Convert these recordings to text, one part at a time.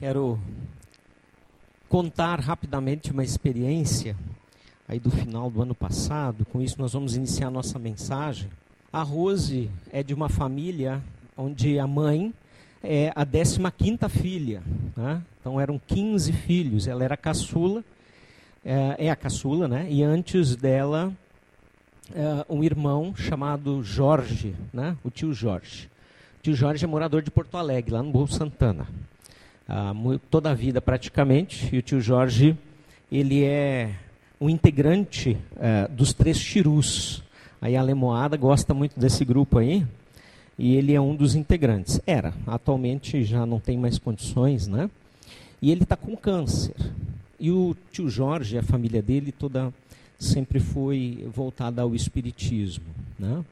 Quero contar rapidamente uma experiência aí do final do ano passado. Com isso nós vamos iniciar nossa mensagem. A Rose é de uma família onde a mãe é a 15ª filha. Né? Então eram 15 filhos. Ela era caçula, é, é a caçula, né? E antes dela, é, um irmão chamado Jorge, né? o tio Jorge. O tio Jorge é morador de Porto Alegre, lá no Morro Santana. Toda a vida praticamente. E o tio Jorge, ele é um integrante é, dos Três Chirus. Aí a Lemoada gosta muito desse grupo aí. E ele é um dos integrantes. Era, atualmente já não tem mais condições, né? E ele está com câncer. E o tio Jorge, a família dele toda sempre foi voltada ao espiritismo, né?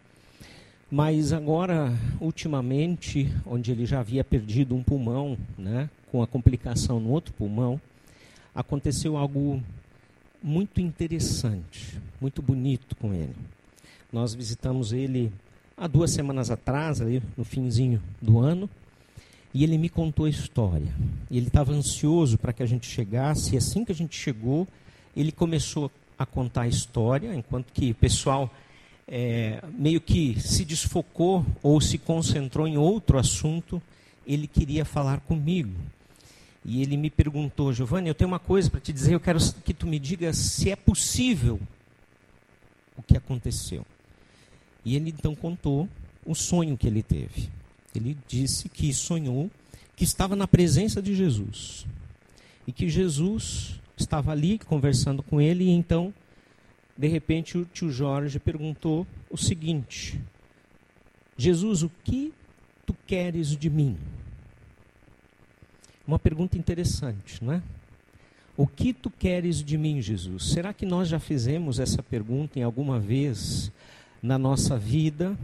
Mas agora, ultimamente, onde ele já havia perdido um pulmão, né, com a complicação no outro pulmão, aconteceu algo muito interessante, muito bonito com ele. Nós visitamos ele há duas semanas atrás, ali no finzinho do ano, e ele me contou a história. Ele estava ansioso para que a gente chegasse, e assim que a gente chegou, ele começou a contar a história, enquanto que o pessoal é, meio que se desfocou ou se concentrou em outro assunto, ele queria falar comigo. E ele me perguntou, Giovanni, eu tenho uma coisa para te dizer, eu quero que tu me diga se é possível o que aconteceu. E ele então contou o sonho que ele teve. Ele disse que sonhou que estava na presença de Jesus. E que Jesus estava ali conversando com ele, e então de repente o tio Jorge perguntou o seguinte: Jesus, o que tu queres de mim? Uma pergunta interessante, não é? O que tu queres de mim, Jesus? Será que nós já fizemos essa pergunta em alguma vez na nossa vida?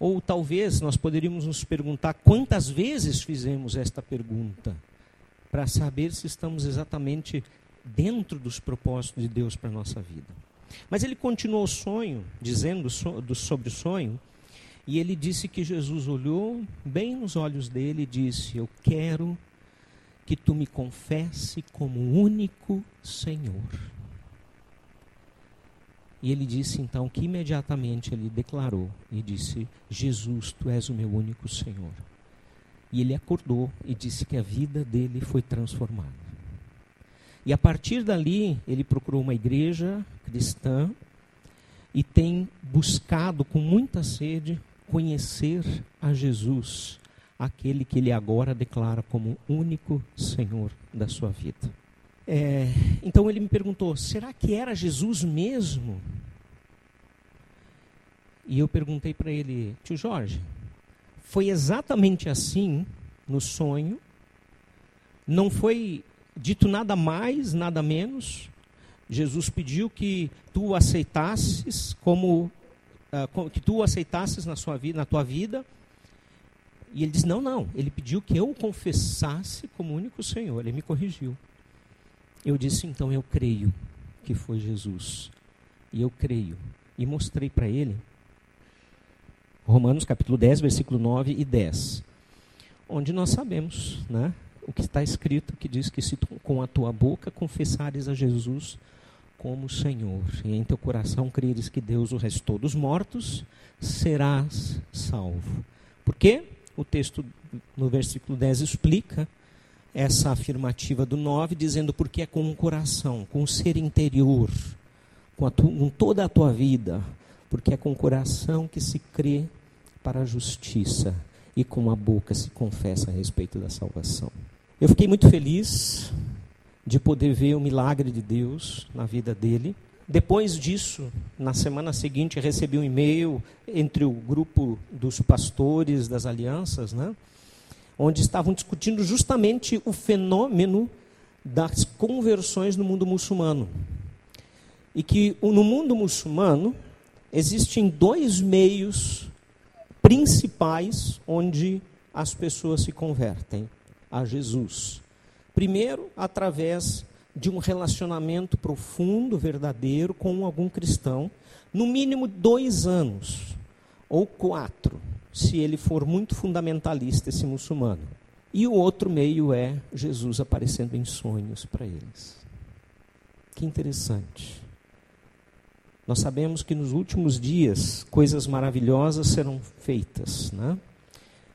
Ou talvez nós poderíamos nos perguntar quantas vezes fizemos esta pergunta para saber se estamos exatamente dentro dos propósitos de Deus para a nossa vida. Mas ele continuou o sonho, dizendo sobre o sonho, e ele disse que Jesus olhou bem nos olhos dele e disse: Eu quero que tu me confesse como único Senhor. E ele disse então que imediatamente ele declarou e disse: Jesus, tu és o meu único Senhor. E ele acordou e disse que a vida dele foi transformada. E a partir dali, ele procurou uma igreja cristã e tem buscado com muita sede conhecer a Jesus, aquele que ele agora declara como único Senhor da sua vida. É, então ele me perguntou: será que era Jesus mesmo? E eu perguntei para ele, tio Jorge, foi exatamente assim no sonho? Não foi dito nada mais, nada menos. Jesus pediu que tu aceitasses como uh, que tu aceitasses na sua vida, na tua vida. E ele disse: "Não, não, ele pediu que eu o confessasse como único Senhor". Ele me corrigiu. Eu disse: "Então eu creio que foi Jesus". E eu creio. E mostrei para ele Romanos capítulo 10, versículo 9 e 10. Onde nós sabemos, né? o que está escrito, que diz que se tu, com a tua boca confessares a Jesus como Senhor, e em teu coração creres que Deus o restou dos mortos, serás salvo. Por quê? O texto no versículo 10 explica essa afirmativa do 9, dizendo porque é com o coração, com o ser interior, com, tu, com toda a tua vida, porque é com o coração que se crê para a justiça e com a boca se confessa a respeito da salvação. Eu fiquei muito feliz de poder ver o milagre de Deus na vida dele. Depois disso, na semana seguinte, recebi um e-mail entre o grupo dos pastores das alianças, né, onde estavam discutindo justamente o fenômeno das conversões no mundo muçulmano. E que no mundo muçulmano existem dois meios principais onde as pessoas se convertem a Jesus. Primeiro, através de um relacionamento profundo, verdadeiro, com algum cristão, no mínimo dois anos ou quatro. se ele for muito fundamentalista, esse muçulmano. E o outro meio é Jesus aparecendo em sonhos para eles. Que interessante. Nós sabemos que nos últimos dias coisas maravilhosas serão feitas, né?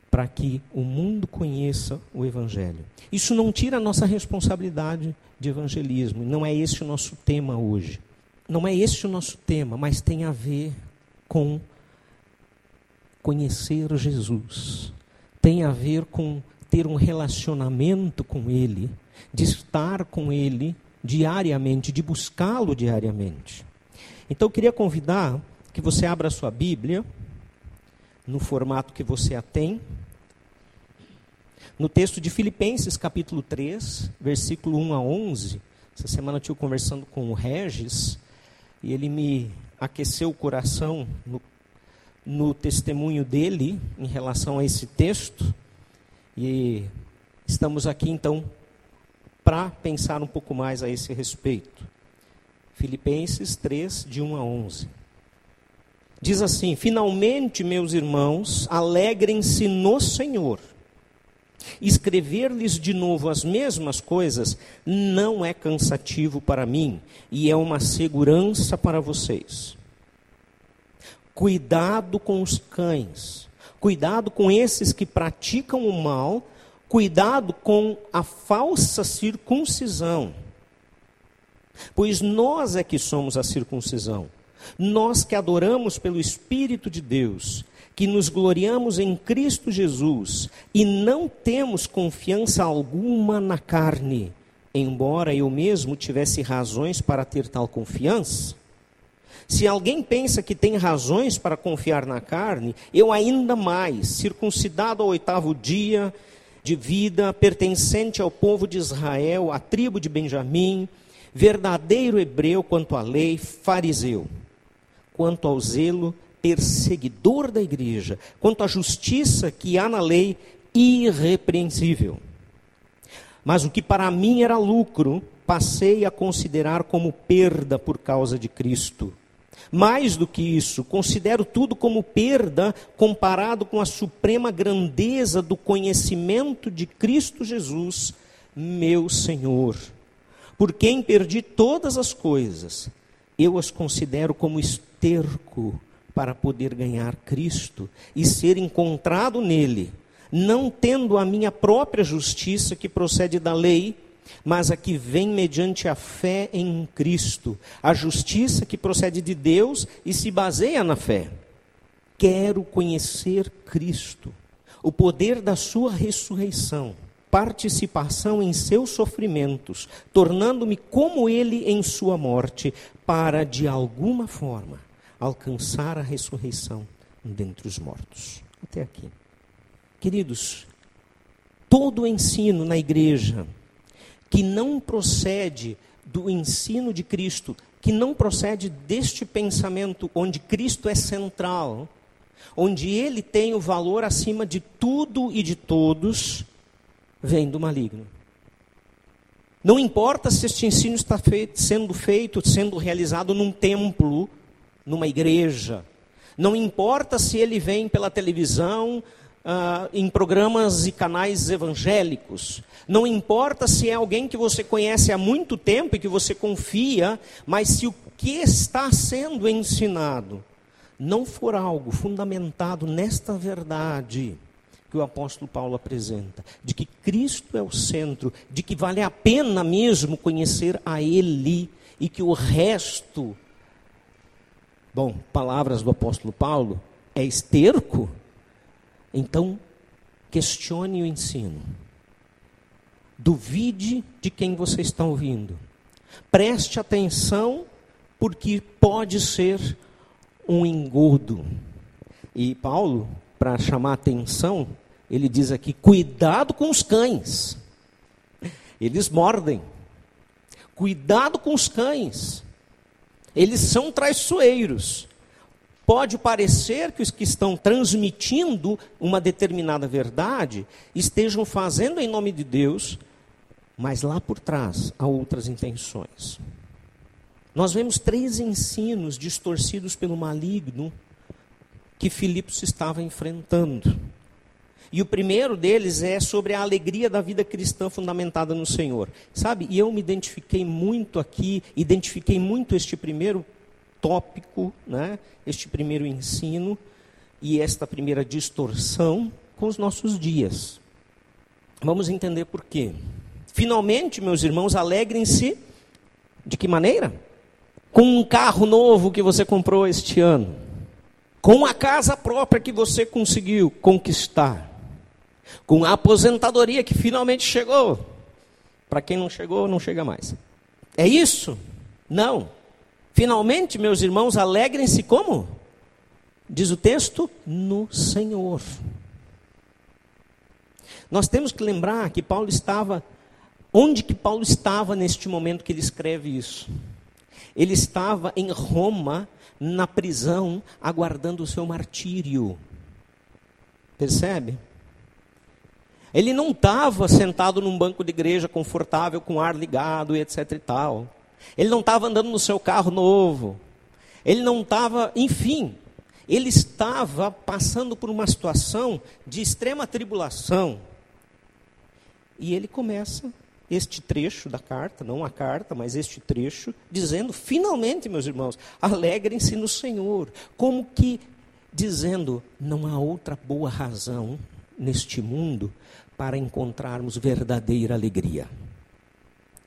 Para que o mundo conheça o Evangelho. Isso não tira a nossa responsabilidade de evangelismo, não é esse o nosso tema hoje. Não é esse o nosso tema, mas tem a ver com conhecer Jesus. Tem a ver com ter um relacionamento com Ele, de estar com Ele diariamente, de buscá-lo diariamente. Então eu queria convidar que você abra a sua Bíblia, no formato que você a tem, no texto de Filipenses, capítulo 3, versículo 1 a 11. Essa semana eu estive conversando com o Regis e ele me aqueceu o coração no, no testemunho dele em relação a esse texto. E estamos aqui então para pensar um pouco mais a esse respeito. Filipenses 3, de 1 a 11. Diz assim: Finalmente, meus irmãos, alegrem-se no Senhor. Escrever-lhes de novo as mesmas coisas não é cansativo para mim e é uma segurança para vocês. Cuidado com os cães, cuidado com esses que praticam o mal, cuidado com a falsa circuncisão Pois nós é que somos a circuncisão. Nós que adoramos pelo Espírito de Deus, que nos gloriamos em Cristo Jesus e não temos confiança alguma na carne, embora eu mesmo tivesse razões para ter tal confiança. Se alguém pensa que tem razões para confiar na carne, eu ainda mais, circuncidado ao oitavo dia de vida, pertencente ao povo de Israel, à tribo de Benjamim, verdadeiro hebreu quanto à lei, fariseu, quanto ao zelo, perseguidor da igreja, quanto à justiça que há na lei, irrepreensível. Mas o que para mim era lucro, passei a considerar como perda por causa de Cristo. Mais do que isso, considero tudo como perda comparado com a suprema grandeza do conhecimento de Cristo Jesus, meu Senhor por quem perdi todas as coisas, eu as considero como esterco para poder ganhar Cristo e ser encontrado nele, não tendo a minha própria justiça que procede da lei, mas a que vem mediante a fé em Cristo, a justiça que procede de Deus e se baseia na fé. Quero conhecer Cristo, o poder da sua ressurreição participação em seus sofrimentos, tornando-me como ele em sua morte, para de alguma forma alcançar a ressurreição dentre os mortos. Até aqui. Queridos, todo o ensino na igreja que não procede do ensino de Cristo, que não procede deste pensamento onde Cristo é central, onde ele tem o valor acima de tudo e de todos, vem do maligno. Não importa se este ensino está feito, sendo feito, sendo realizado num templo, numa igreja. Não importa se ele vem pela televisão, uh, em programas e canais evangélicos. Não importa se é alguém que você conhece há muito tempo e que você confia, mas se o que está sendo ensinado não for algo fundamentado nesta verdade, que o apóstolo Paulo apresenta, de que Cristo é o centro, de que vale a pena mesmo conhecer a Ele e que o resto, bom, palavras do apóstolo Paulo, é esterco, então questione o ensino. Duvide de quem você está ouvindo. Preste atenção, porque pode ser um engodo. E Paulo para chamar atenção, ele diz aqui: cuidado com os cães. Eles mordem. Cuidado com os cães. Eles são traiçoeiros. Pode parecer que os que estão transmitindo uma determinada verdade estejam fazendo em nome de Deus, mas lá por trás há outras intenções. Nós vemos três ensinos distorcidos pelo maligno que Filipos estava enfrentando. E o primeiro deles é sobre a alegria da vida cristã fundamentada no Senhor. Sabe, e eu me identifiquei muito aqui, identifiquei muito este primeiro tópico, né, este primeiro ensino e esta primeira distorção com os nossos dias. Vamos entender por quê. Finalmente, meus irmãos, alegrem-se de que maneira? Com um carro novo que você comprou este ano, com a casa própria que você conseguiu conquistar com a aposentadoria que finalmente chegou. Para quem não chegou, não chega mais. É isso? Não. Finalmente, meus irmãos, alegrem-se como? Diz o texto, no Senhor. Nós temos que lembrar que Paulo estava onde que Paulo estava neste momento que ele escreve isso? Ele estava em Roma, na prisão, aguardando o seu martírio. Percebe? Ele não estava sentado num banco de igreja confortável, com ar ligado e etc e tal. Ele não estava andando no seu carro novo. Ele não estava, enfim, ele estava passando por uma situação de extrema tribulação. E ele começa este trecho da carta, não a carta, mas este trecho, dizendo: finalmente, meus irmãos, alegrem-se no Senhor. Como que dizendo: não há outra boa razão neste mundo para encontrarmos verdadeira alegria.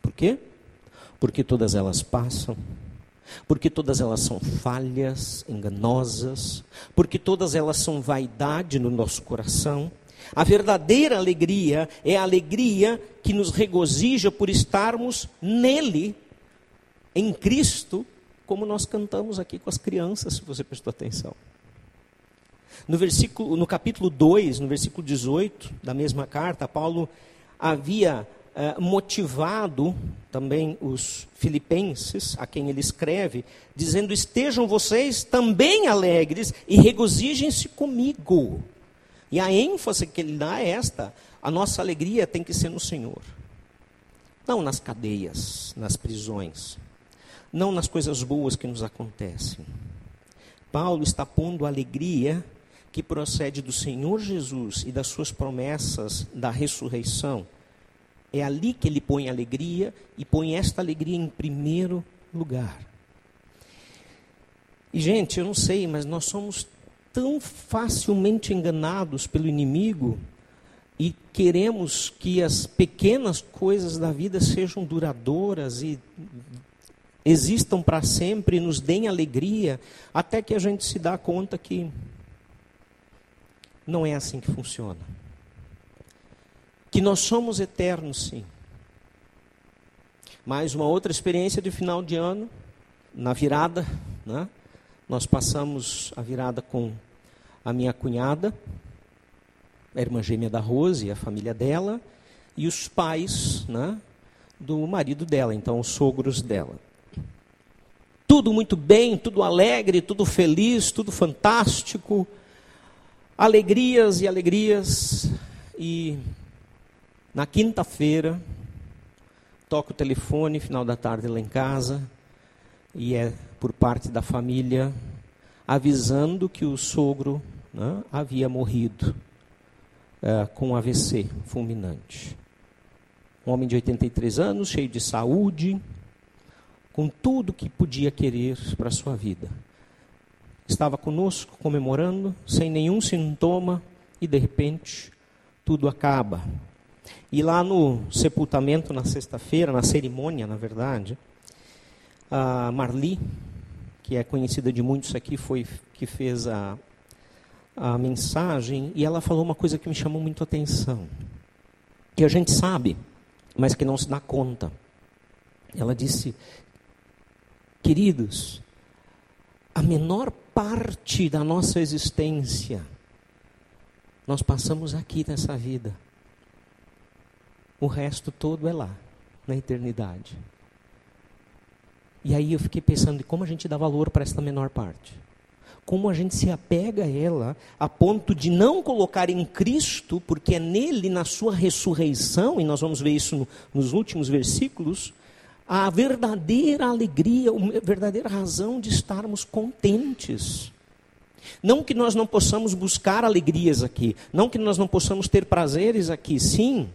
Por quê? Porque todas elas passam, porque todas elas são falhas, enganosas, porque todas elas são vaidade no nosso coração. A verdadeira alegria é a alegria que nos regozija por estarmos nele, em Cristo, como nós cantamos aqui com as crianças, se você prestou atenção. No, versículo, no capítulo 2, no versículo 18 da mesma carta, Paulo havia eh, motivado também os filipenses, a quem ele escreve, dizendo: Estejam vocês também alegres e regozijem-se comigo. E a ênfase que ele dá é esta: a nossa alegria tem que ser no Senhor. Não nas cadeias, nas prisões, não nas coisas boas que nos acontecem. Paulo está pondo alegria que procede do Senhor Jesus e das suas promessas da ressurreição, é ali que ele põe alegria e põe esta alegria em primeiro lugar. E, gente, eu não sei, mas nós somos tão facilmente enganados pelo inimigo e queremos que as pequenas coisas da vida sejam duradouras e existam para sempre nos deem alegria, até que a gente se dá conta que não é assim que funciona. Que nós somos eternos, sim. Mais uma outra experiência de final de ano, na virada, né? Nós passamos a virada com a minha cunhada, a irmã gêmea da Rose, a família dela, e os pais né, do marido dela, então os sogros dela. Tudo muito bem, tudo alegre, tudo feliz, tudo fantástico alegrias e alegrias. E na quinta-feira, toco o telefone, final da tarde lá em casa, e é por parte da família, avisando que o sogro né, havia morrido é, com AVC fulminante. Um homem de 83 anos, cheio de saúde, com tudo que podia querer para a sua vida estava conosco comemorando, sem nenhum sintoma, e de repente tudo acaba. E lá no sepultamento, na sexta-feira, na cerimônia, na verdade, a Marli, que é conhecida de muitos aqui, foi que fez a, a mensagem, e ela falou uma coisa que me chamou muito a atenção, que a gente sabe, mas que não se dá conta. Ela disse: Queridos, a menor parte da nossa existência nós passamos aqui nessa vida. O resto todo é lá, na eternidade. E aí eu fiquei pensando em como a gente dá valor para esta menor parte. Como a gente se apega a ela a ponto de não colocar em Cristo, porque é nele, na sua ressurreição, e nós vamos ver isso no, nos últimos versículos, a verdadeira alegria, a verdadeira razão de estarmos contentes. Não que nós não possamos buscar alegrias aqui, não que nós não possamos ter prazeres aqui, sim,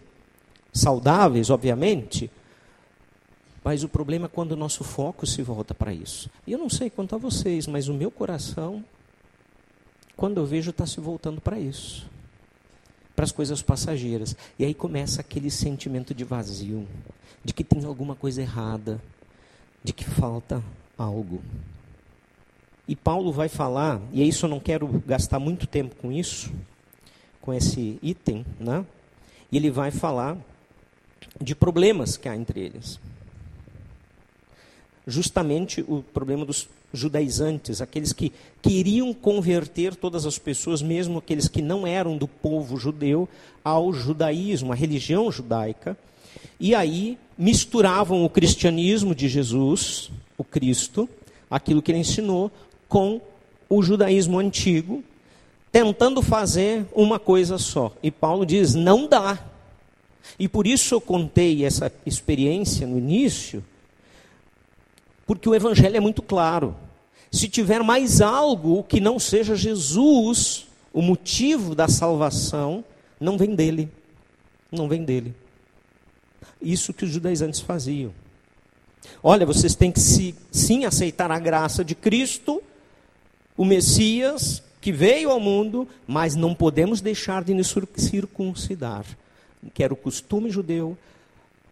saudáveis, obviamente, mas o problema é quando o nosso foco se volta para isso. E eu não sei quanto a vocês, mas o meu coração, quando eu vejo, está se voltando para isso para as coisas passageiras. E aí começa aquele sentimento de vazio, de que tem alguma coisa errada, de que falta algo. E Paulo vai falar, e isso eu não quero gastar muito tempo com isso, com esse item, né? E ele vai falar de problemas que há entre eles. Justamente o problema dos judaizantes, aqueles que queriam converter todas as pessoas, mesmo aqueles que não eram do povo judeu, ao judaísmo, à religião judaica. E aí misturavam o cristianismo de Jesus, o Cristo, aquilo que ele ensinou, com o judaísmo antigo, tentando fazer uma coisa só. E Paulo diz: não dá. E por isso eu contei essa experiência no início, porque o evangelho é muito claro. Se tiver mais algo que não seja Jesus, o motivo da salvação, não vem dele. Não vem dele. Isso que os judaizantes faziam. Olha, vocês têm que se, sim aceitar a graça de Cristo, o Messias que veio ao mundo, mas não podemos deixar de nos circuncidar, que era o costume judeu,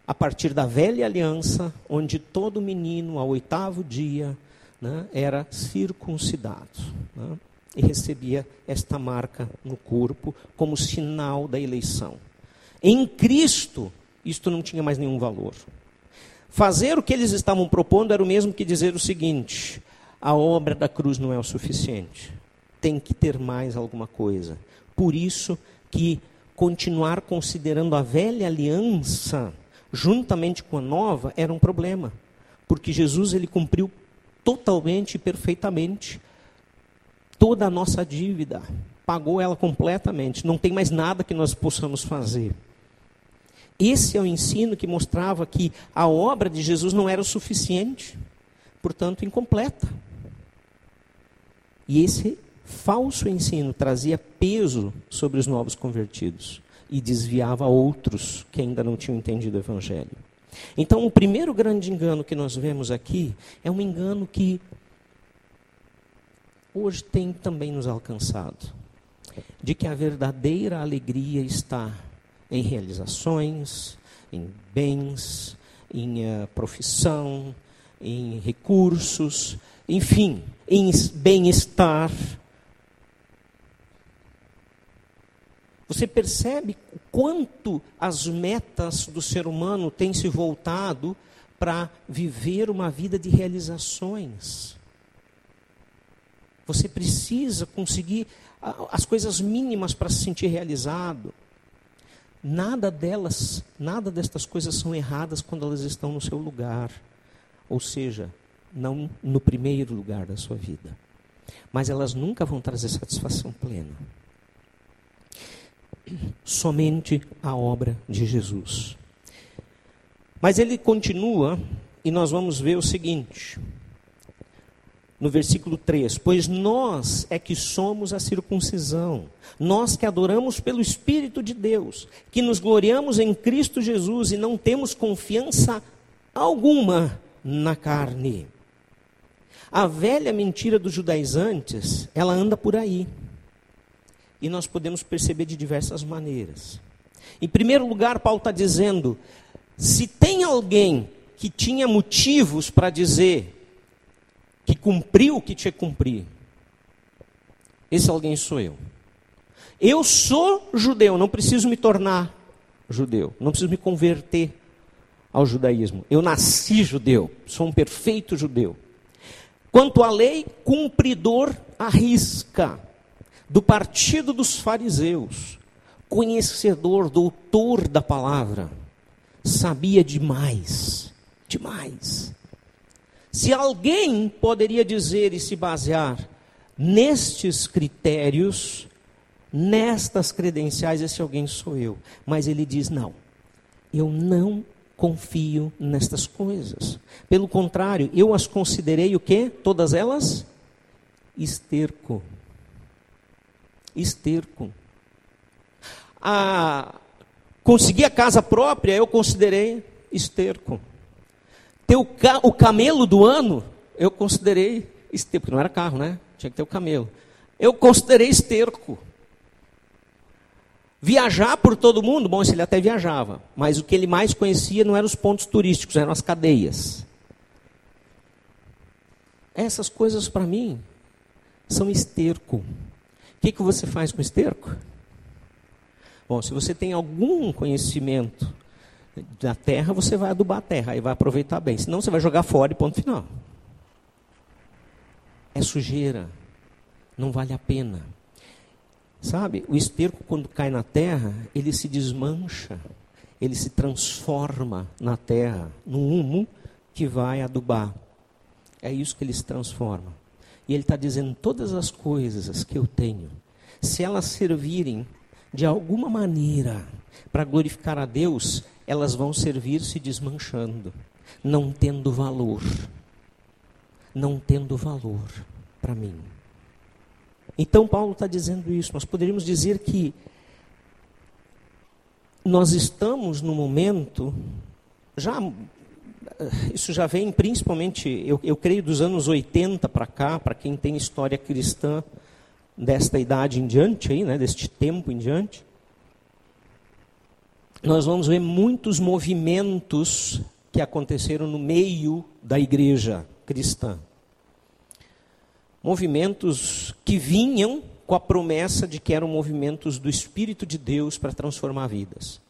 a partir da velha aliança, onde todo menino, ao oitavo dia, né, era circuncidado né, e recebia esta marca no corpo como sinal da eleição. Em Cristo, isto não tinha mais nenhum valor. Fazer o que eles estavam propondo era o mesmo que dizer o seguinte: a obra da cruz não é o suficiente. Tem que ter mais alguma coisa. Por isso que continuar considerando a velha aliança juntamente com a nova era um problema, porque Jesus ele cumpriu totalmente e perfeitamente toda a nossa dívida, pagou ela completamente, não tem mais nada que nós possamos fazer. Esse é o ensino que mostrava que a obra de Jesus não era o suficiente, portanto, incompleta. E esse falso ensino trazia peso sobre os novos convertidos e desviava outros que ainda não tinham entendido o Evangelho. Então, o primeiro grande engano que nós vemos aqui é um engano que hoje tem também nos alcançado de que a verdadeira alegria está em realizações, em bens, em uh, profissão, em recursos, enfim, em bem-estar, Você percebe quanto as metas do ser humano têm se voltado para viver uma vida de realizações. Você precisa conseguir as coisas mínimas para se sentir realizado. Nada delas, nada destas coisas são erradas quando elas estão no seu lugar. Ou seja, não no primeiro lugar da sua vida. Mas elas nunca vão trazer satisfação plena somente a obra de Jesus. Mas ele continua e nós vamos ver o seguinte, no versículo 3: Pois nós é que somos a circuncisão, nós que adoramos pelo Espírito de Deus, que nos gloriamos em Cristo Jesus e não temos confiança alguma na carne. A velha mentira dos judaizantes, ela anda por aí e nós podemos perceber de diversas maneiras. Em primeiro lugar, Paulo está dizendo: se tem alguém que tinha motivos para dizer que cumpriu o que tinha que cumprir, esse alguém sou eu. Eu sou judeu, não preciso me tornar judeu, não preciso me converter ao judaísmo. Eu nasci judeu, sou um perfeito judeu. Quanto à lei, cumpridor arrisca do partido dos fariseus, conhecedor, doutor da palavra, sabia demais, demais. Se alguém poderia dizer e se basear nestes critérios, nestas credenciais, esse alguém sou eu. Mas ele diz: não, eu não confio nestas coisas. Pelo contrário, eu as considerei o quê? Todas elas? Esterco Esterco. A conseguir a casa própria, eu considerei esterco. Ter o, ca o camelo do ano, eu considerei esterco, porque não era carro, né? Tinha que ter o camelo. Eu considerei esterco. Viajar por todo mundo, bom, ele até viajava, mas o que ele mais conhecia não eram os pontos turísticos, eram as cadeias. Essas coisas para mim são esterco. Que, que você faz com esterco? Bom, se você tem algum conhecimento da terra, você vai adubar a terra e vai aproveitar bem. Senão você vai jogar fora e ponto final. É sujeira. Não vale a pena. Sabe, o esterco, quando cai na terra, ele se desmancha, ele se transforma na terra, no humo que vai adubar. É isso que ele se transforma. E ele está dizendo: todas as coisas que eu tenho, se elas servirem de alguma maneira para glorificar a Deus, elas vão servir se desmanchando, não tendo valor. Não tendo valor para mim. Então, Paulo está dizendo isso. Nós poderíamos dizer que nós estamos no momento, já isso já vem principalmente, eu, eu creio, dos anos 80 para cá, para quem tem história cristã desta idade em diante, aí, né, deste tempo em diante, nós vamos ver muitos movimentos que aconteceram no meio da igreja cristã. Movimentos que vinham com a promessa de que eram movimentos do Espírito de Deus para transformar vidas.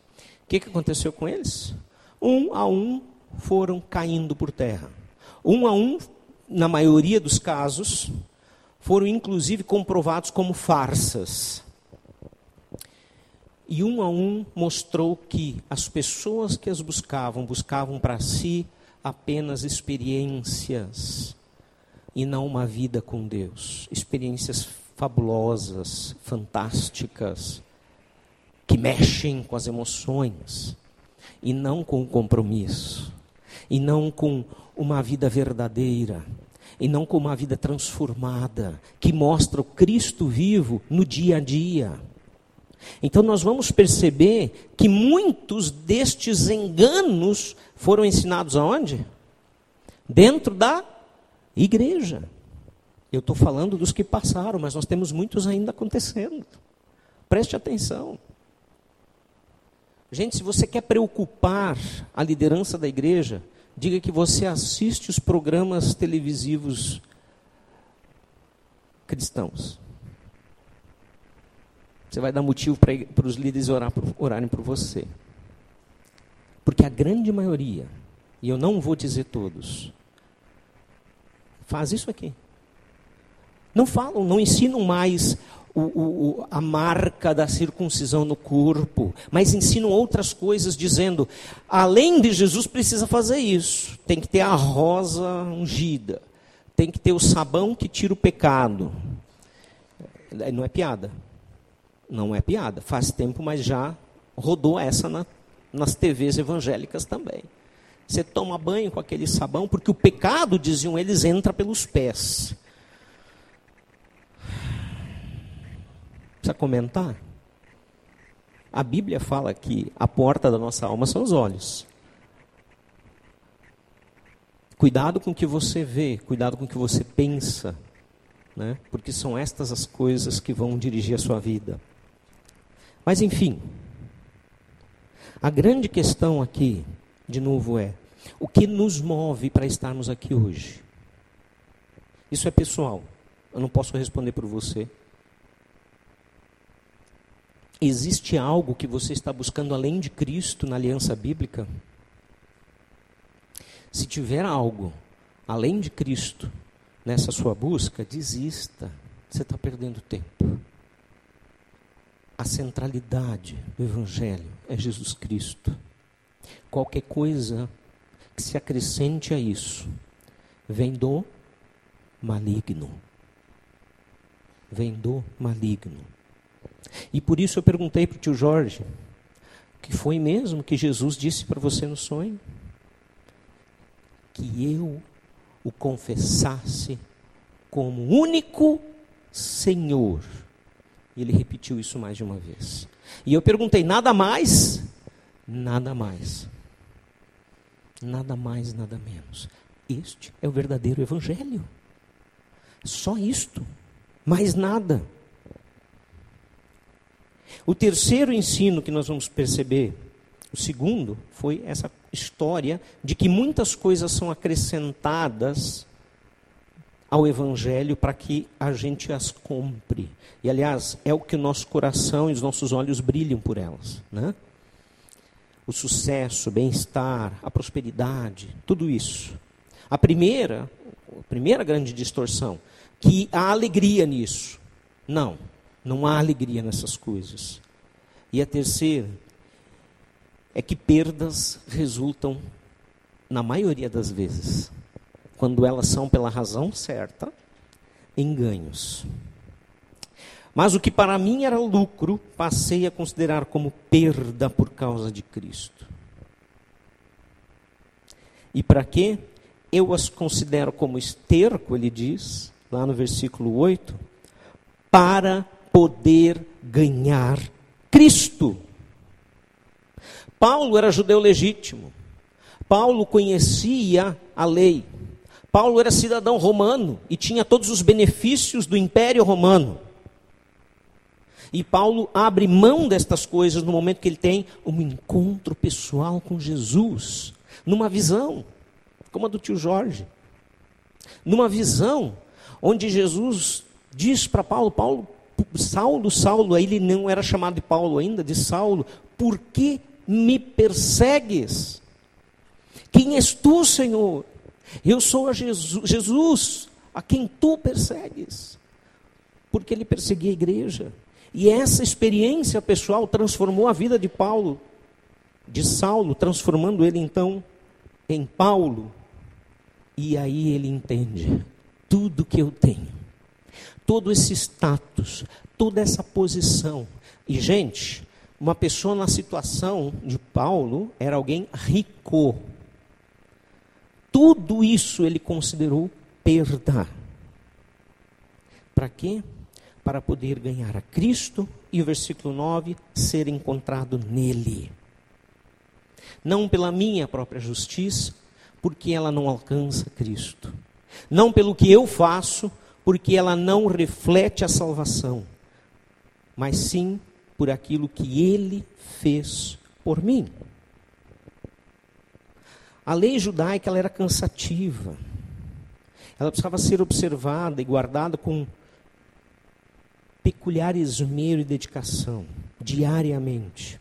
O que, que aconteceu com eles? Um a um foram caindo por terra. Um a um, na maioria dos casos, foram inclusive comprovados como farsas. E um a um mostrou que as pessoas que as buscavam, buscavam para si apenas experiências e não uma vida com Deus. Experiências fabulosas, fantásticas, que mexem com as emoções e não com o compromisso, e não com uma vida verdadeira, e não com uma vida transformada, que mostra o Cristo vivo no dia a dia. Então nós vamos perceber que muitos destes enganos foram ensinados aonde? Dentro da igreja. Eu estou falando dos que passaram, mas nós temos muitos ainda acontecendo. Preste atenção. Gente, se você quer preocupar a liderança da igreja, diga que você assiste os programas televisivos cristãos. Você vai dar motivo para os líderes orar, orarem por você. Porque a grande maioria, e eu não vou dizer todos, faz isso aqui. Não falam, não ensinam mais o, o, a marca da circuncisão no corpo, mas ensinam outras coisas, dizendo: além de Jesus, precisa fazer isso. Tem que ter a rosa ungida, tem que ter o sabão que tira o pecado. Não é piada. Não é piada. Faz tempo, mas já rodou essa na, nas TVs evangélicas também. Você toma banho com aquele sabão, porque o pecado, diziam eles, entra pelos pés. Precisa comentar? A Bíblia fala que a porta da nossa alma são os olhos. Cuidado com o que você vê, cuidado com o que você pensa, né? porque são estas as coisas que vão dirigir a sua vida. Mas enfim, a grande questão aqui, de novo, é o que nos move para estarmos aqui hoje. Isso é pessoal, eu não posso responder por você. Existe algo que você está buscando além de Cristo na aliança bíblica? Se tiver algo além de Cristo nessa sua busca, desista. Você está perdendo tempo. A centralidade do Evangelho é Jesus Cristo. Qualquer coisa que se acrescente a isso vem do maligno. Vem do maligno. E por isso eu perguntei para o tio Jorge, que foi mesmo que Jesus disse para você no sonho? Que eu o confessasse como único Senhor E ele repetiu isso mais de uma vez. E eu perguntei: nada mais? Nada mais. Nada mais, nada menos. Este é o verdadeiro Evangelho. Só isto. Mais nada. O terceiro ensino que nós vamos perceber, o segundo, foi essa história de que muitas coisas são acrescentadas ao Evangelho para que a gente as compre. E, aliás, é o que o nosso coração e os nossos olhos brilham por elas. Né? O sucesso, o bem-estar, a prosperidade, tudo isso. A primeira, a primeira grande distorção, que há alegria nisso. Não, não há alegria nessas coisas. E a terceira é que perdas resultam, na maioria das vezes, quando elas são pela razão certa, em ganhos. Mas o que para mim era lucro, passei a considerar como perda por causa de Cristo. E para quê? Eu as considero como esterco, ele diz, lá no versículo 8, para poder ganhar Cristo. Paulo era judeu legítimo. Paulo conhecia a lei. Paulo era cidadão romano e tinha todos os benefícios do Império Romano. E Paulo abre mão destas coisas no momento que ele tem um encontro pessoal com Jesus, numa visão, como a do tio Jorge. Numa visão onde Jesus diz para Paulo: Paulo, Saulo, Saulo, ele não era chamado de Paulo ainda, de Saulo, por que me persegues? Quem és tu, Senhor? Eu sou a Jesus, Jesus, a quem tu persegues. Porque ele perseguia a igreja. E essa experiência pessoal transformou a vida de Paulo, de Saulo, transformando ele então em Paulo. E aí ele entende: tudo que eu tenho todo esse status, toda essa posição. E, gente, uma pessoa na situação de Paulo era alguém rico. Tudo isso ele considerou perda. Para quê? Para poder ganhar a Cristo e o versículo 9, ser encontrado nele. Não pela minha própria justiça, porque ela não alcança Cristo. Não pelo que eu faço, porque ela não reflete a salvação, mas sim por aquilo que ele fez por mim. A lei judaica ela era cansativa. Ela precisava ser observada e guardada com peculiar esmero e dedicação, diariamente.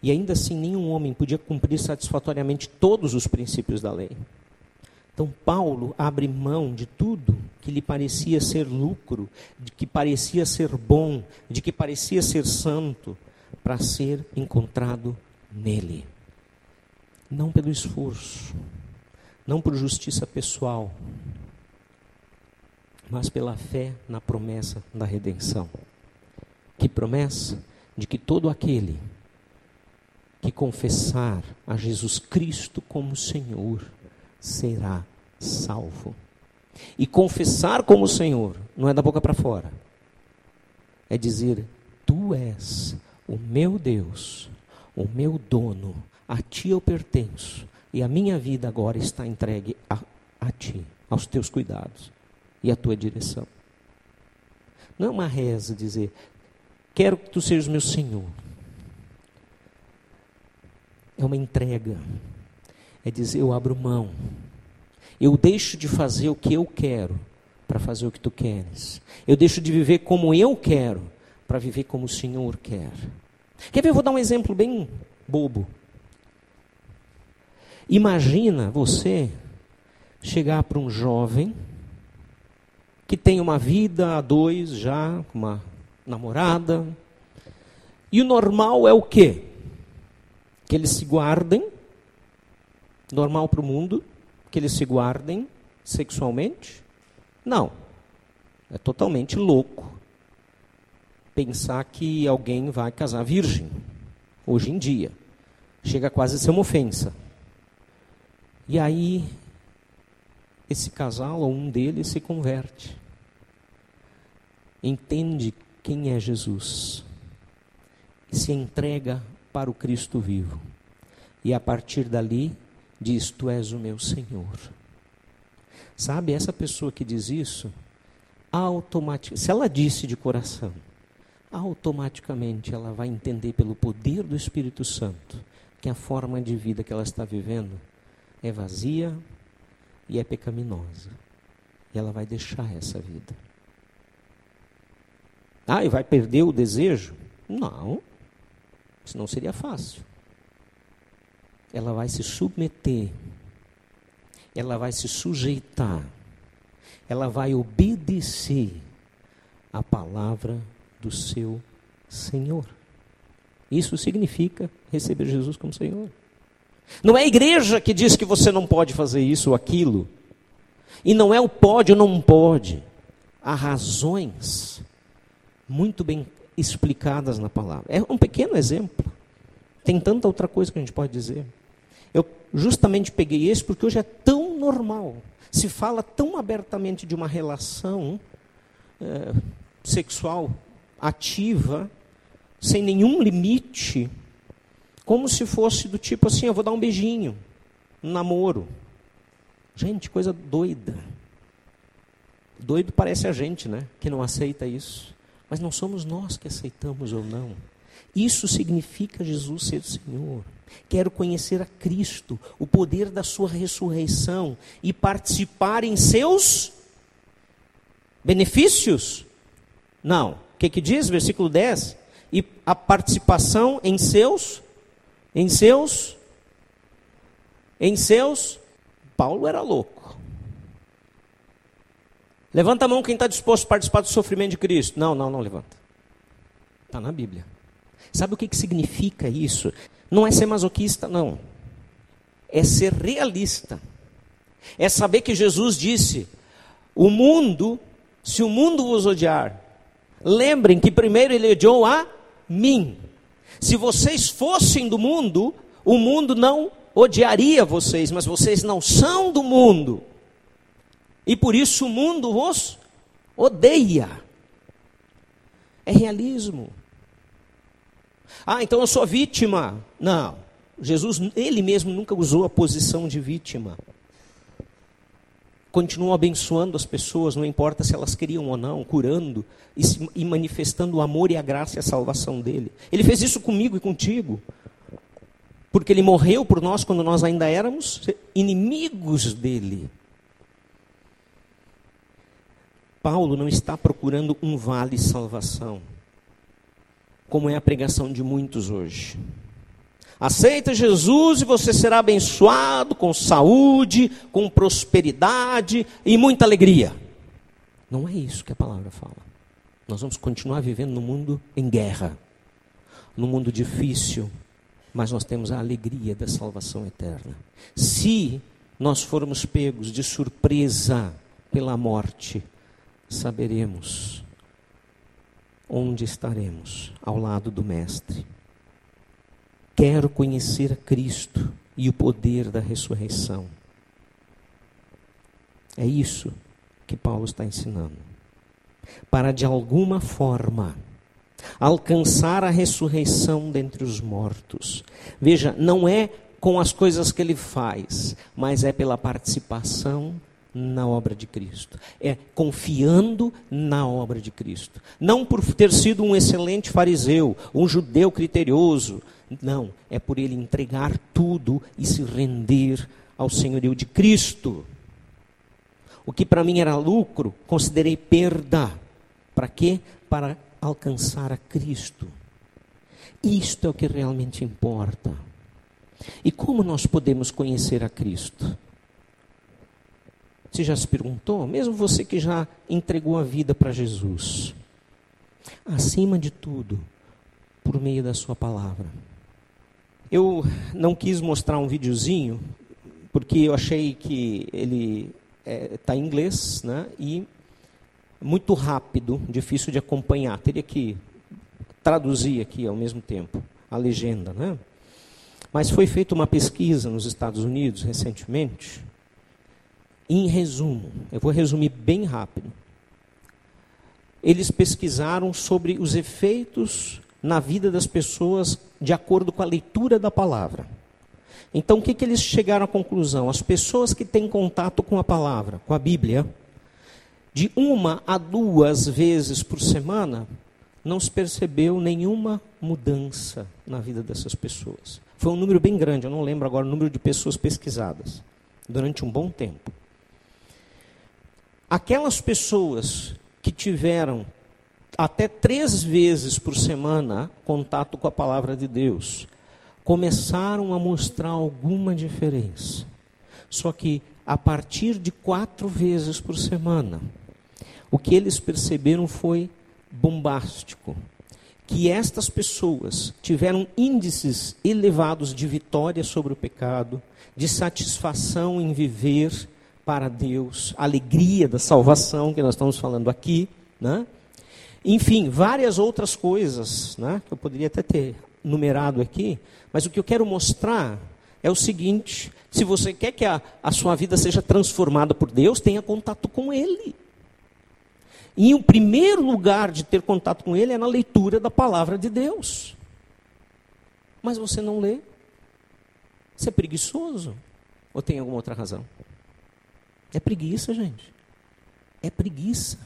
E ainda assim, nenhum homem podia cumprir satisfatoriamente todos os princípios da lei. Então, Paulo abre mão de tudo que lhe parecia ser lucro, de que parecia ser bom, de que parecia ser santo, para ser encontrado nele. Não pelo esforço, não por justiça pessoal, mas pela fé na promessa da redenção. Que promessa? De que todo aquele que confessar a Jesus Cristo como Senhor, será salvo. E confessar como Senhor não é da boca para fora. É dizer: Tu és o meu Deus, o meu dono, a ti eu pertenço, e a minha vida agora está entregue a, a ti, aos teus cuidados e à tua direção. Não é uma reza dizer: Quero que tu sejas meu Senhor. É uma entrega é dizer: eu abro mão. Eu deixo de fazer o que eu quero para fazer o que tu queres. Eu deixo de viver como eu quero para viver como o Senhor quer. Quer ver? Eu vou dar um exemplo bem bobo. Imagina você chegar para um jovem que tem uma vida a dois já, com uma namorada, e o normal é o quê? Que eles se guardem normal para o mundo que eles se guardem sexualmente? Não. É totalmente louco pensar que alguém vai casar virgem hoje em dia. Chega quase a ser uma ofensa. E aí esse casal ou um deles se converte. Entende quem é Jesus. E se entrega para o Cristo vivo. E a partir dali diz: Tu és o meu Senhor. Sabe, essa pessoa que diz isso, automaticamente, se ela disse de coração, automaticamente ela vai entender pelo poder do Espírito Santo que a forma de vida que ela está vivendo é vazia e é pecaminosa. E ela vai deixar essa vida. Ah, e vai perder o desejo? Não. Senão seria fácil. Ela vai se submeter. Ela vai se sujeitar. Ela vai obedecer à palavra do seu Senhor. Isso significa receber Jesus como Senhor. Não é a igreja que diz que você não pode fazer isso ou aquilo. E não é o pode ou não pode. Há razões muito bem explicadas na palavra. É um pequeno exemplo. Tem tanta outra coisa que a gente pode dizer. Justamente peguei esse porque hoje é tão normal. Se fala tão abertamente de uma relação é, sexual ativa, sem nenhum limite, como se fosse do tipo assim: eu vou dar um beijinho, um namoro. Gente, coisa doida. Doido parece a gente, né? Que não aceita isso. Mas não somos nós que aceitamos ou não. Isso significa Jesus ser Senhor. Quero conhecer a Cristo, o poder da Sua ressurreição e participar em seus benefícios? Não. O que, que diz? Versículo 10. E a participação em seus, em seus, em seus. Paulo era louco. Levanta a mão quem está disposto a participar do sofrimento de Cristo. Não, não, não levanta. Está na Bíblia. Sabe o que, que significa isso? Não é ser masoquista, não. É ser realista. É saber que Jesus disse: o mundo, se o mundo vos odiar, lembrem que primeiro ele odiou a mim. Se vocês fossem do mundo, o mundo não odiaria vocês, mas vocês não são do mundo. E por isso o mundo os odeia. É realismo. Ah, então eu sou vítima. Não. Jesus, ele mesmo nunca usou a posição de vítima. Continuou abençoando as pessoas, não importa se elas queriam ou não, curando e, e manifestando o amor e a graça e a salvação dele. Ele fez isso comigo e contigo. Porque ele morreu por nós quando nós ainda éramos inimigos dele. Paulo não está procurando um vale salvação, como é a pregação de muitos hoje. Aceita Jesus e você será abençoado com saúde, com prosperidade e muita alegria. Não é isso que a palavra fala. Nós vamos continuar vivendo no mundo em guerra, no mundo difícil, mas nós temos a alegria da salvação eterna. Se nós formos pegos de surpresa pela morte, saberemos onde estaremos ao lado do Mestre. Quero conhecer a Cristo e o poder da ressurreição. É isso que Paulo está ensinando. Para de alguma forma alcançar a ressurreição dentre os mortos. Veja, não é com as coisas que ele faz, mas é pela participação na obra de Cristo. É confiando na obra de Cristo. Não por ter sido um excelente fariseu, um judeu criterioso. Não, é por ele entregar tudo e se render ao senhorio de Cristo. O que para mim era lucro, considerei perda. Para quê? Para alcançar a Cristo. Isto é o que realmente importa. E como nós podemos conhecer a Cristo? Você já se perguntou? Mesmo você que já entregou a vida para Jesus. Acima de tudo, por meio da Sua palavra. Eu não quis mostrar um videozinho, porque eu achei que ele está é, em inglês, né? E muito rápido, difícil de acompanhar. Teria que traduzir aqui ao mesmo tempo a legenda, né? Mas foi feita uma pesquisa nos Estados Unidos recentemente em resumo, eu vou resumir bem rápido. eles pesquisaram sobre os efeitos na vida das pessoas de acordo com a leitura da palavra. Então, o que, que eles chegaram à conclusão? As pessoas que têm contato com a palavra, com a Bíblia, de uma a duas vezes por semana, não se percebeu nenhuma mudança na vida dessas pessoas. Foi um número bem grande, eu não lembro agora o número de pessoas pesquisadas, durante um bom tempo. Aquelas pessoas que tiveram até três vezes por semana contato com a palavra de Deus, começaram a mostrar alguma diferença. Só que a partir de quatro vezes por semana, o que eles perceberam foi bombástico. Que estas pessoas tiveram índices elevados de vitória sobre o pecado, de satisfação em viver para Deus, alegria da salvação que nós estamos falando aqui, né? Enfim, várias outras coisas, né, que eu poderia até ter numerado aqui, mas o que eu quero mostrar é o seguinte: se você quer que a, a sua vida seja transformada por Deus, tenha contato com Ele. E o primeiro lugar de ter contato com Ele é na leitura da palavra de Deus. Mas você não lê. Você é preguiçoso? Ou tem alguma outra razão? É preguiça, gente. É preguiça.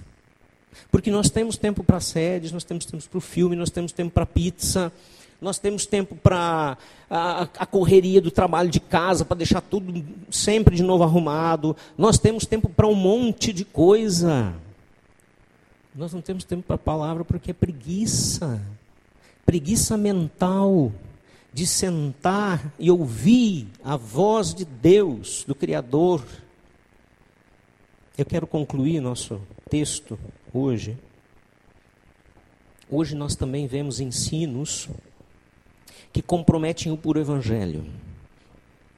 Porque nós temos tempo para séries, nós temos tempo para o filme, nós temos tempo para pizza, nós temos tempo para a, a, correria do trabalho de casa, para deixar tudo sempre de novo arrumado. Nós temos tempo para um monte de coisa. Nós não temos tempo para a palavra porque é preguiça. Preguiça mental de sentar e ouvir a voz de Deus, do Criador. Eu quero concluir nosso texto hoje. Hoje nós também vemos ensinos que comprometem o puro evangelho.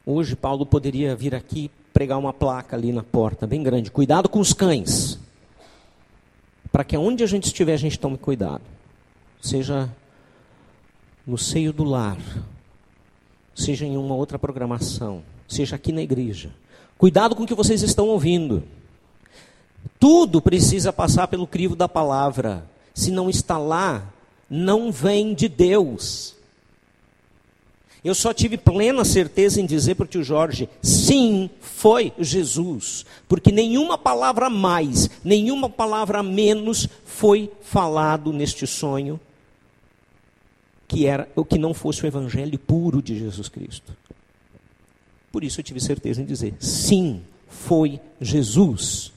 Hoje Paulo poderia vir aqui pregar uma placa ali na porta, bem grande. Cuidado com os cães. Para que onde a gente estiver, a gente tome cuidado. Seja no seio do lar, seja em uma outra programação, seja aqui na igreja. Cuidado com o que vocês estão ouvindo. Tudo precisa passar pelo crivo da palavra. Se não está lá, não vem de Deus. Eu só tive plena certeza em dizer para o tio Jorge: sim, foi Jesus. Porque nenhuma palavra mais, nenhuma palavra menos foi falado neste sonho que era o que não fosse o evangelho puro de Jesus Cristo. Por isso eu tive certeza em dizer: sim, foi Jesus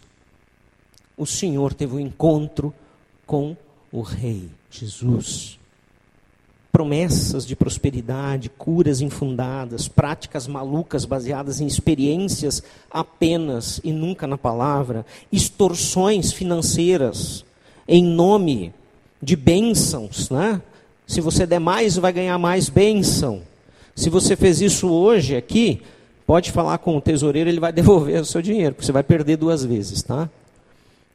o Senhor teve um encontro com o Rei Jesus. Promessas de prosperidade, curas infundadas, práticas malucas baseadas em experiências apenas e nunca na palavra, extorsões financeiras em nome de bênçãos, né? Se você der mais, vai ganhar mais bênção. Se você fez isso hoje aqui, pode falar com o tesoureiro, ele vai devolver o seu dinheiro, porque você vai perder duas vezes, tá?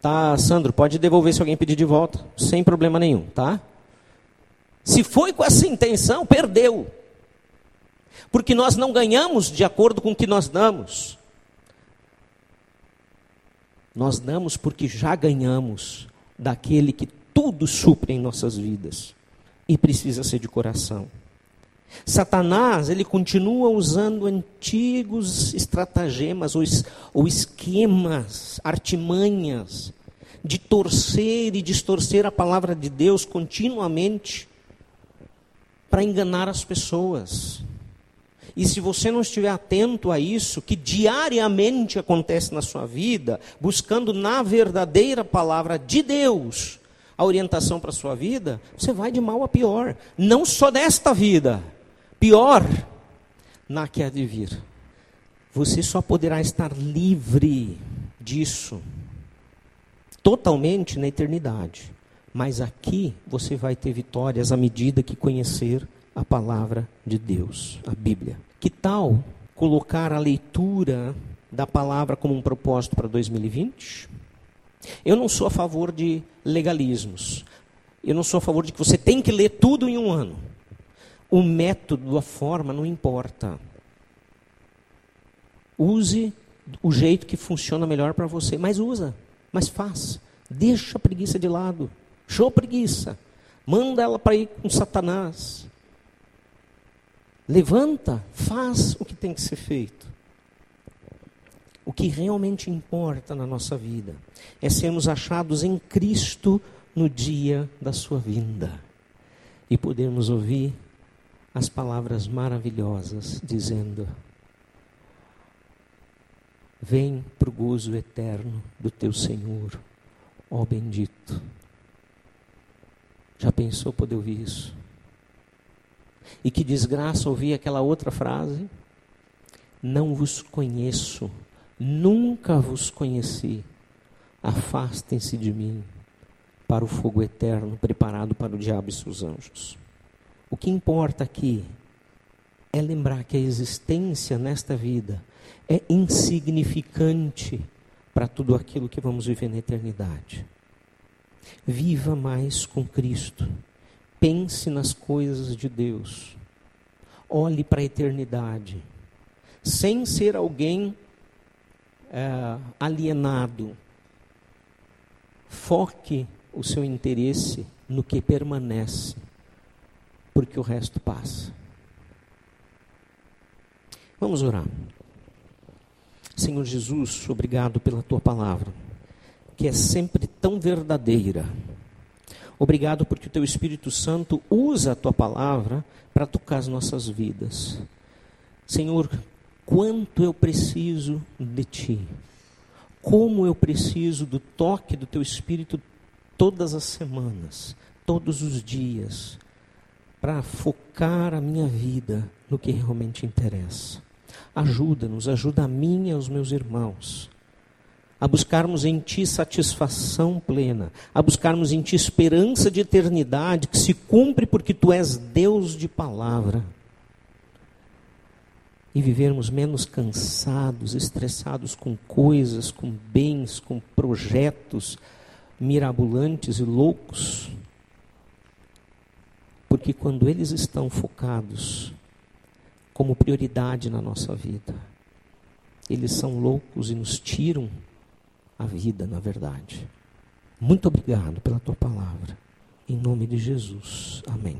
Tá, Sandro, pode devolver se alguém pedir de volta, sem problema nenhum, tá? Se foi com essa intenção, perdeu. Porque nós não ganhamos de acordo com o que nós damos. Nós damos porque já ganhamos daquele que tudo supre em nossas vidas. E precisa ser de coração. Satanás, ele continua usando antigos estratagemas ou, ou esquemas, artimanhas, de torcer e distorcer a palavra de Deus continuamente para enganar as pessoas. E se você não estiver atento a isso, que diariamente acontece na sua vida, buscando na verdadeira palavra de Deus a orientação para a sua vida, você vai de mal a pior. Não só nesta vida, pior na que há de vir. Você só poderá estar livre disso totalmente na eternidade. Mas aqui você vai ter vitórias à medida que conhecer a palavra de Deus, a Bíblia. Que tal colocar a leitura da palavra como um propósito para 2020? Eu não sou a favor de legalismos. Eu não sou a favor de que você tem que ler tudo em um ano. O método, a forma, não importa. Use o jeito que funciona melhor para você, mas usa. Mas faz. Deixa a preguiça de lado. Show preguiça. Manda ela para ir com Satanás. Levanta, faz o que tem que ser feito. O que realmente importa na nossa vida é sermos achados em Cristo no dia da sua vinda e podermos ouvir as palavras maravilhosas dizendo: Vem para o gozo eterno do teu Senhor, ó bendito. Já pensou poder ouvir isso? E que desgraça ouvir aquela outra frase? Não vos conheço, nunca vos conheci. Afastem-se de mim para o fogo eterno preparado para o diabo e seus anjos. O que importa aqui é lembrar que a existência nesta vida é insignificante para tudo aquilo que vamos viver na eternidade. Viva mais com Cristo. Pense nas coisas de Deus. Olhe para a eternidade. Sem ser alguém é, alienado. Foque o seu interesse no que permanece, porque o resto passa. Vamos orar. Senhor Jesus, obrigado pela tua palavra, que é sempre tão verdadeira. Obrigado porque o teu Espírito Santo usa a tua palavra para tocar as nossas vidas. Senhor, quanto eu preciso de ti. Como eu preciso do toque do teu Espírito todas as semanas, todos os dias, para focar a minha vida no que realmente interessa. Ajuda-nos, ajuda a mim e aos meus irmãos a buscarmos em Ti satisfação plena, a buscarmos em Ti esperança de eternidade que se cumpre porque Tu és Deus de palavra. E vivermos menos cansados, estressados com coisas, com bens, com projetos, mirabolantes e loucos, porque quando eles estão focados como prioridade na nossa vida, eles são loucos e nos tiram a vida, na verdade. Muito obrigado pela tua palavra. Em nome de Jesus. Amém.